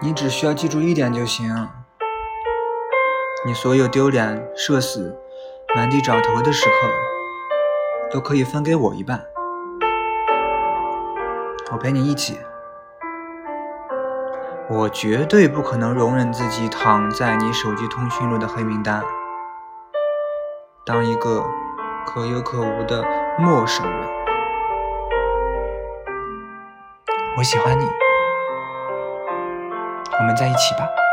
你只需要记住一点就行：你所有丢脸、社死、满地找头的时刻，都可以分给我一半。我陪你一起。我绝对不可能容忍自己躺在你手机通讯录的黑名单，当一个可有可无的陌生人。我喜欢你，我们在一起吧。